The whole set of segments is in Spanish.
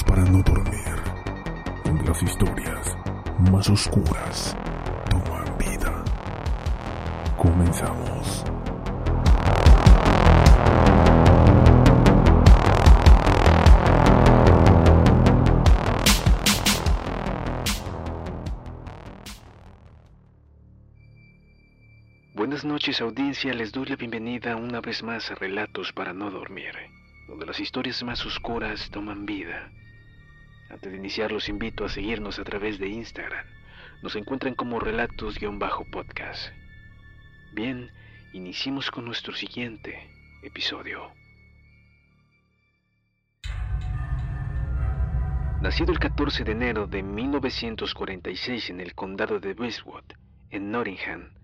Para no dormir, donde las historias más oscuras toman vida. Comenzamos. Buenas noches audiencia, les doy la bienvenida una vez más a Relatos para no dormir, donde las historias más oscuras toman vida. Antes de iniciar los invito a seguirnos a través de Instagram. Nos encuentran como relatos-podcast. Bien, iniciemos con nuestro siguiente episodio. Nacido el 14 de enero de 1946 en el condado de Westwood, en Nottingham,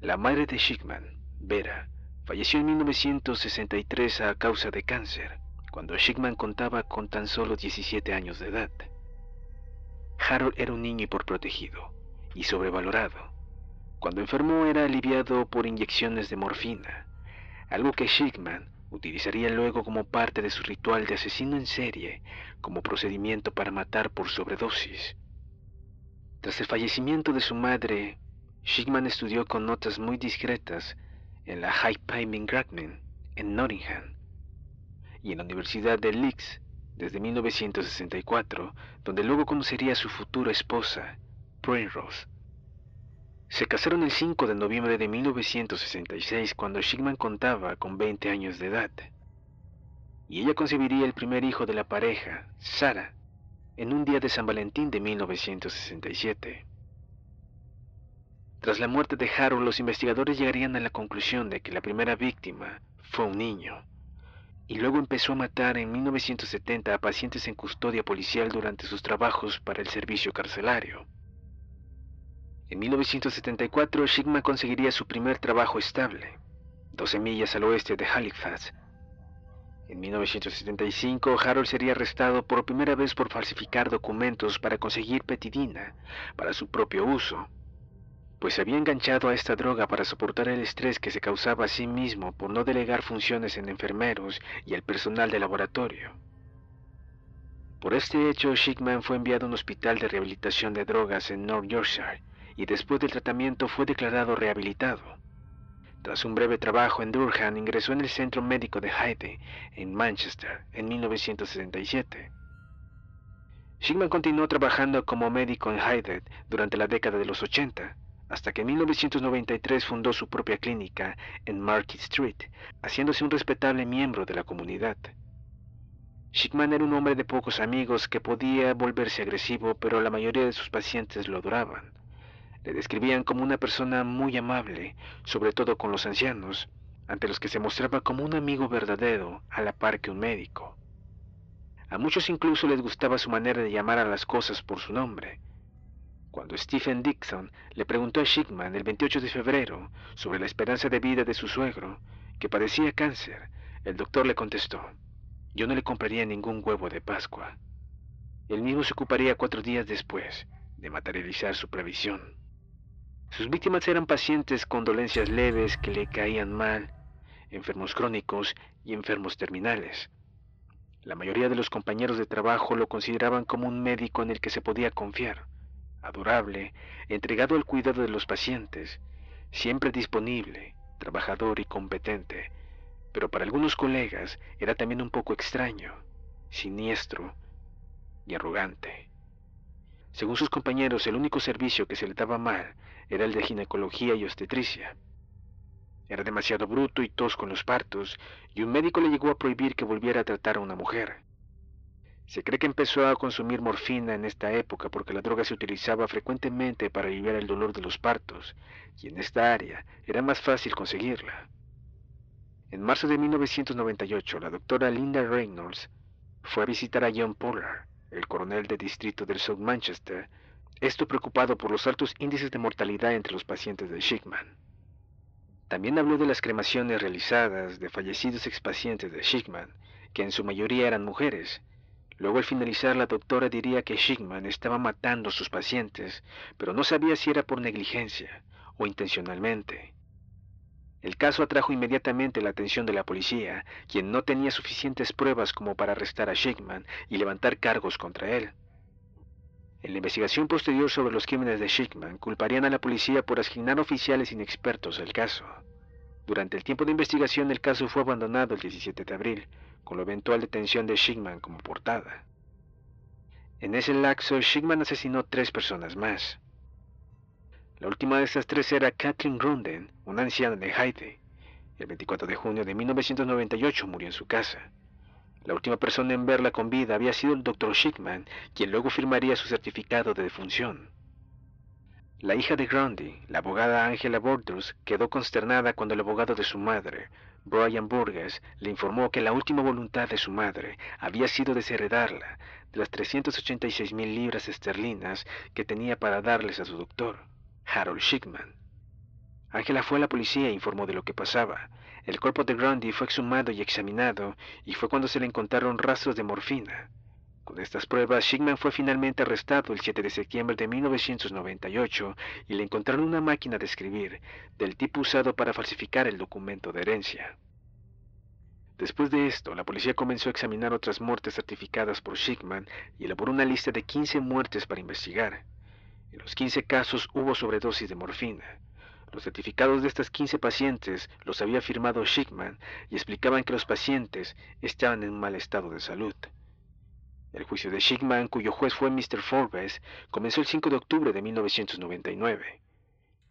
la madre de Schickman, Vera, falleció en 1963 a causa de cáncer, cuando Schickman contaba con tan solo 17 años de edad. Harold era un niño hiperprotegido y sobrevalorado. Cuando enfermó era aliviado por inyecciones de morfina, algo que Schickman utilizaría luego como parte de su ritual de asesino en serie como procedimiento para matar por sobredosis. Tras el fallecimiento de su madre, Schickman estudió con notas muy discretas en la High Pyming Gradman en Nottingham y en la Universidad de Leeds desde 1964, donde luego conocería a su futura esposa, Rose. Se casaron el 5 de noviembre de 1966 cuando Schickman contaba con 20 años de edad. Y ella concebiría el primer hijo de la pareja, Sara, en un día de San Valentín de 1967. Tras la muerte de Harold, los investigadores llegarían a la conclusión de que la primera víctima fue un niño, y luego empezó a matar en 1970 a pacientes en custodia policial durante sus trabajos para el servicio carcelario. En 1974, Schickman conseguiría su primer trabajo estable, 12 millas al oeste de Halifax. En 1975, Harold sería arrestado por primera vez por falsificar documentos para conseguir petidina para su propio uso pues se había enganchado a esta droga para soportar el estrés que se causaba a sí mismo por no delegar funciones en enfermeros y el personal de laboratorio. Por este hecho, Schickman fue enviado a un hospital de rehabilitación de drogas en North Yorkshire y después del tratamiento fue declarado rehabilitado. Tras un breve trabajo en Durham, ingresó en el Centro Médico de Hyde, en Manchester, en 1967. Schickman continuó trabajando como médico en Hyde durante la década de los 80 hasta que en 1993 fundó su propia clínica en Market Street, haciéndose un respetable miembro de la comunidad. Schickman era un hombre de pocos amigos que podía volverse agresivo, pero la mayoría de sus pacientes lo adoraban. Le describían como una persona muy amable, sobre todo con los ancianos, ante los que se mostraba como un amigo verdadero, a la par que un médico. A muchos incluso les gustaba su manera de llamar a las cosas por su nombre. Cuando Stephen Dixon le preguntó a Schickman el 28 de febrero sobre la esperanza de vida de su suegro, que padecía cáncer, el doctor le contestó, yo no le compraría ningún huevo de Pascua. Él mismo se ocuparía cuatro días después de materializar su previsión. Sus víctimas eran pacientes con dolencias leves que le caían mal, enfermos crónicos y enfermos terminales. La mayoría de los compañeros de trabajo lo consideraban como un médico en el que se podía confiar, adorable, entregado al cuidado de los pacientes, siempre disponible, trabajador y competente, pero para algunos colegas era también un poco extraño, siniestro y arrogante. Según sus compañeros, el único servicio que se le daba mal era el de ginecología y obstetricia. Era demasiado bruto y tosco en los partos, y un médico le llegó a prohibir que volviera a tratar a una mujer. Se cree que empezó a consumir morfina en esta época porque la droga se utilizaba frecuentemente para aliviar el dolor de los partos, y en esta área era más fácil conseguirla. En marzo de 1998, la doctora Linda Reynolds fue a visitar a John Pollard, el coronel de distrito del South Manchester, esto preocupado por los altos índices de mortalidad entre los pacientes de Schickman. También habló de las cremaciones realizadas de fallecidos expacientes de Schickman, que en su mayoría eran mujeres. Luego al finalizar la doctora diría que Schickman estaba matando a sus pacientes, pero no sabía si era por negligencia o intencionalmente. El caso atrajo inmediatamente la atención de la policía, quien no tenía suficientes pruebas como para arrestar a Schickman y levantar cargos contra él. En la investigación posterior sobre los crímenes de Schickman, culparían a la policía por asignar oficiales inexpertos al caso. Durante el tiempo de investigación, el caso fue abandonado el 17 de abril, con la eventual detención de Schickman como portada. En ese laxo, Schickman asesinó tres personas más. La última de estas tres era Kathleen Grunden, una anciana de Haiti. El 24 de junio de 1998 murió en su casa. La última persona en verla con vida había sido el Dr. Schickman, quien luego firmaría su certificado de defunción. La hija de Grundy, la abogada Angela Borders, quedó consternada cuando el abogado de su madre, Brian Burgess, le informó que la última voluntad de su madre había sido desheredarla de las 386 mil libras esterlinas que tenía para darles a su doctor, Harold Schickman. Angela fue a la policía e informó de lo que pasaba. El cuerpo de Grundy fue exhumado y examinado, y fue cuando se le encontraron rastros de morfina. Con estas pruebas, Schickman fue finalmente arrestado el 7 de septiembre de 1998 y le encontraron una máquina de escribir, del tipo usado para falsificar el documento de herencia. Después de esto, la policía comenzó a examinar otras muertes certificadas por Schickman y elaboró una lista de 15 muertes para investigar. En los 15 casos hubo sobredosis de morfina. Los certificados de estas 15 pacientes los había firmado Schickman y explicaban que los pacientes estaban en mal estado de salud. El juicio de Schickman, cuyo juez fue Mr. Forbes, comenzó el 5 de octubre de 1999.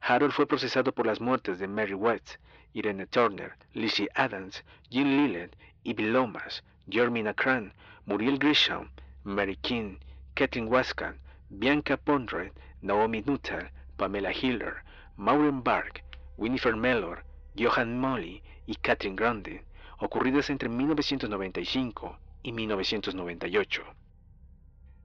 Harold fue procesado por las muertes de Mary West, Irene Turner, Lizzie Adams, Jean Lillet, Ivy Lomas, Jeremy Cran, Muriel Grisham, Mary King, Kathleen Waskan, Bianca Pondred, Naomi Nuttall, Pamela Hiller, Maureen Bark, Winifred Mellor, Johan Molly y Catherine Grande, ocurridas entre 1995 y 1998.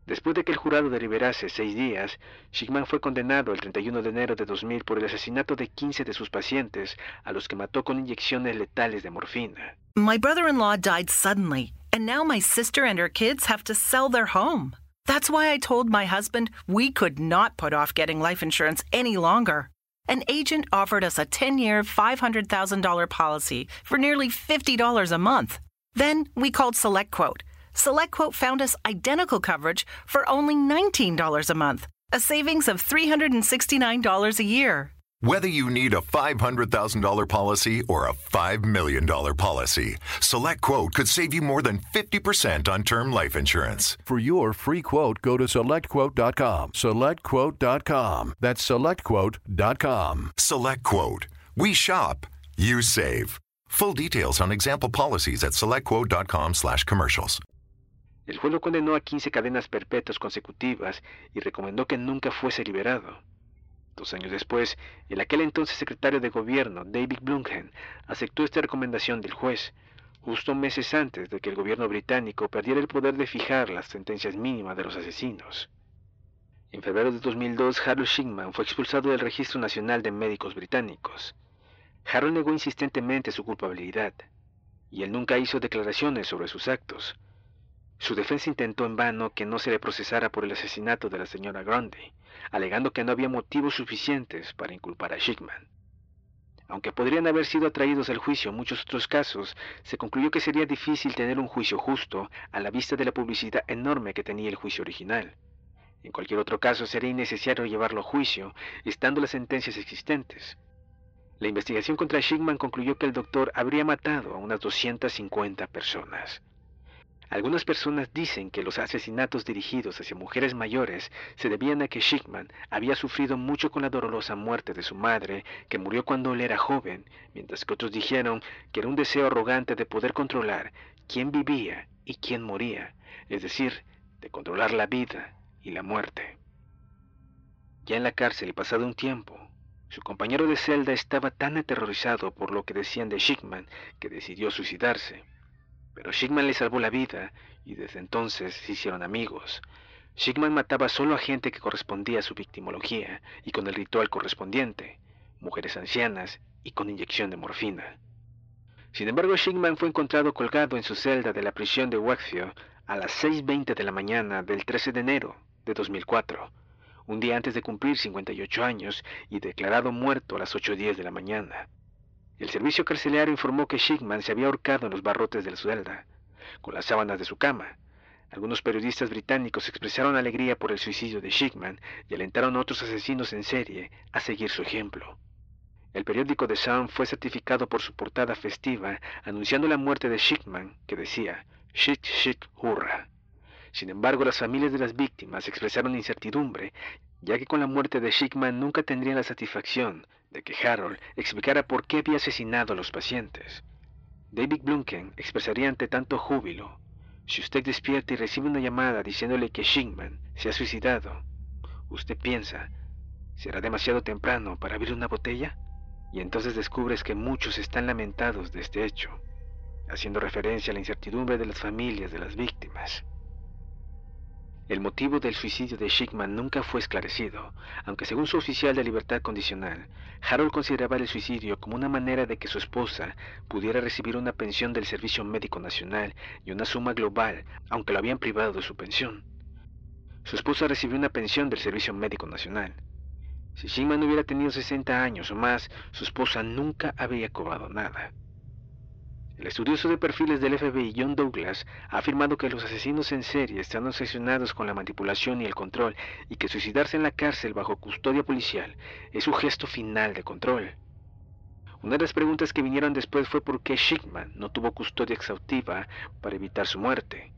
Después de que el jurado deliberase seis días, Schickman fue condenado el 31 de enero de 2000 por el asesinato de 15 de sus pacientes, a los que mató con inyecciones letales de morfina. My brother in law died suddenly, and now my sister and her kids have to sell their home. That's why I told my husband we could not put off getting life insurance any longer. An agent offered us a 10 year, $500,000 policy for nearly $50 a month. Then we called SelectQuote. SelectQuote found us identical coverage for only $19 a month, a savings of $369 a year. Whether you need a $500,000 policy or a $5 million policy, Select Quote could save you more than 50% on term life insurance. For your free quote, go to selectquote.com. Selectquote.com. That's selectquote.com. Select Quote. We shop, you save. Full details on example policies at selectquote.com slash commercials. El juez lo condenó a 15 cadenas perpetuas consecutivas y recomendó que nunca fuese liberado. Dos años después, el aquel entonces secretario de gobierno, David Blumhen, aceptó esta recomendación del juez, justo meses antes de que el gobierno británico perdiera el poder de fijar las sentencias mínimas de los asesinos. En febrero de 2002, Harold Schickman fue expulsado del Registro Nacional de Médicos Británicos. Harold negó insistentemente su culpabilidad, y él nunca hizo declaraciones sobre sus actos. Su defensa intentó en vano que no se le procesara por el asesinato de la señora Grundy, alegando que no había motivos suficientes para inculpar a Schickman. Aunque podrían haber sido atraídos al juicio muchos otros casos, se concluyó que sería difícil tener un juicio justo a la vista de la publicidad enorme que tenía el juicio original. En cualquier otro caso sería innecesario llevarlo a juicio, estando las sentencias existentes. La investigación contra Schickman concluyó que el doctor habría matado a unas 250 personas. Algunas personas dicen que los asesinatos dirigidos hacia mujeres mayores se debían a que Schickman había sufrido mucho con la dolorosa muerte de su madre, que murió cuando él era joven, mientras que otros dijeron que era un deseo arrogante de poder controlar quién vivía y quién moría, es decir, de controlar la vida y la muerte. Ya en la cárcel, pasado un tiempo, su compañero de celda estaba tan aterrorizado por lo que decían de Schickman que decidió suicidarse. Pero Schickman le salvó la vida y desde entonces se hicieron amigos. Schickman mataba solo a gente que correspondía a su victimología y con el ritual correspondiente, mujeres ancianas y con inyección de morfina. Sin embargo, Schickman fue encontrado colgado en su celda de la prisión de Wakefield a las 6.20 de la mañana del 13 de enero de 2004, un día antes de cumplir 58 años y declarado muerto a las 8.10 de la mañana. El servicio carcelario informó que Schickman se había ahorcado en los barrotes de la celda, con las sábanas de su cama. Algunos periodistas británicos expresaron alegría por el suicidio de Schickman y alentaron a otros asesinos en serie a seguir su ejemplo. El periódico The Sun fue certificado por su portada festiva anunciando la muerte de Schickman, que decía, Shit, shit, hurra. Sin embargo, las familias de las víctimas expresaron incertidumbre, ya que con la muerte de Schickman nunca tendrían la satisfacción de que Harold explicara por qué había asesinado a los pacientes. David Blunken expresaría ante tanto júbilo, si usted despierta y recibe una llamada diciéndole que Schickman se ha suicidado, usted piensa, ¿será demasiado temprano para abrir una botella? Y entonces descubres que muchos están lamentados de este hecho, haciendo referencia a la incertidumbre de las familias de las víctimas. El motivo del suicidio de Schickman nunca fue esclarecido, aunque según su oficial de libertad condicional, Harold consideraba el suicidio como una manera de que su esposa pudiera recibir una pensión del Servicio Médico Nacional y una suma global, aunque lo habían privado de su pensión. Su esposa recibió una pensión del Servicio Médico Nacional. Si Schickman hubiera tenido 60 años o más, su esposa nunca habría cobrado nada. El estudioso de perfiles del FBI John Douglas ha afirmado que los asesinos en serie están obsesionados con la manipulación y el control y que suicidarse en la cárcel bajo custodia policial es su gesto final de control. Una de las preguntas que vinieron después fue por qué Schickman no tuvo custodia exhaustiva para evitar su muerte,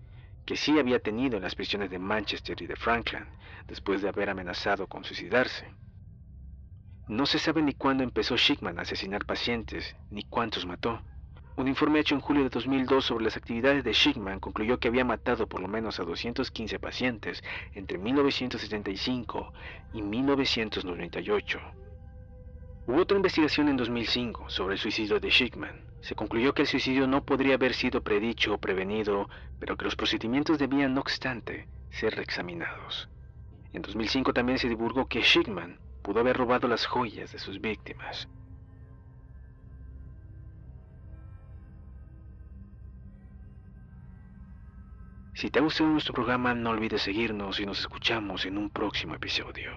que sí había tenido en las prisiones de Manchester y de Franklin, después de haber amenazado con suicidarse. No se sabe ni cuándo empezó Schickman a asesinar pacientes, ni cuántos mató. Un informe hecho en julio de 2002 sobre las actividades de Schickman concluyó que había matado por lo menos a 215 pacientes entre 1975 y 1998. Hubo otra investigación en 2005 sobre el suicidio de Schickman. Se concluyó que el suicidio no podría haber sido predicho o prevenido, pero que los procedimientos debían, no obstante, ser reexaminados. En 2005 también se divulgó que Schickman pudo haber robado las joyas de sus víctimas. Si te ha gustado nuestro programa, no olvides seguirnos y nos escuchamos en un próximo episodio.